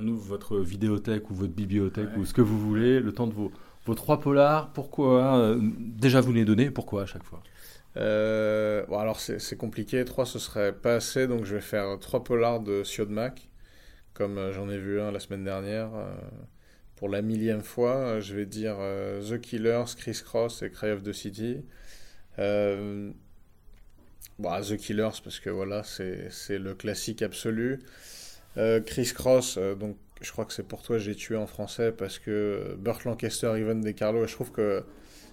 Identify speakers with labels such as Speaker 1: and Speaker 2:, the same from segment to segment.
Speaker 1: votre vidéothèque ou votre bibliothèque ou ce que vous voulez, le temps de vos, vos trois polars. Pourquoi euh, Déjà, vous les donnez. Pourquoi à chaque fois?
Speaker 2: Euh, bon, alors c'est compliqué, trois ce serait pas assez, donc je vais faire trois polars de Siodmak, comme euh, j'en ai vu un la semaine dernière. pour la millième fois, je vais dire The Killers, Chris Cross et Cry of the City. Bon, The Killers, parce que voilà, c'est le classique absolu. Chris Cross, donc je crois que c'est pour toi j'ai tué en français parce que Burt Lancaster, Ivan De Carlo, je trouve que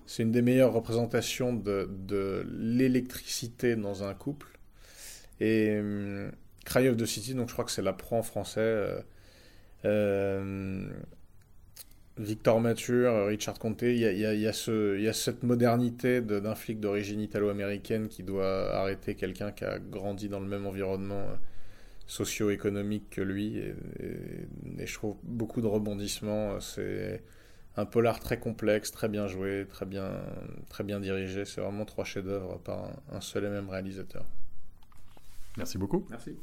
Speaker 2: c'est une des meilleures représentations de, l'électricité dans un couple. Et um, Cry of the City, donc je crois que c'est la pro en français. Euh, euh, Victor Mature, Richard Conte, il y a, y, a, y, a cette modernité d'un flic d'origine italo-américaine qui doit arrêter quelqu'un qui a grandi dans le même environnement euh, socio-économique que lui. Et, je trouve beaucoup de rebondissements. C'est un polar très complexe, très bien joué, très bien, très bien dirigé. C'est vraiment trois chefs-d'œuvre par un, seul et même réalisateur.
Speaker 1: Merci beaucoup.
Speaker 2: Merci.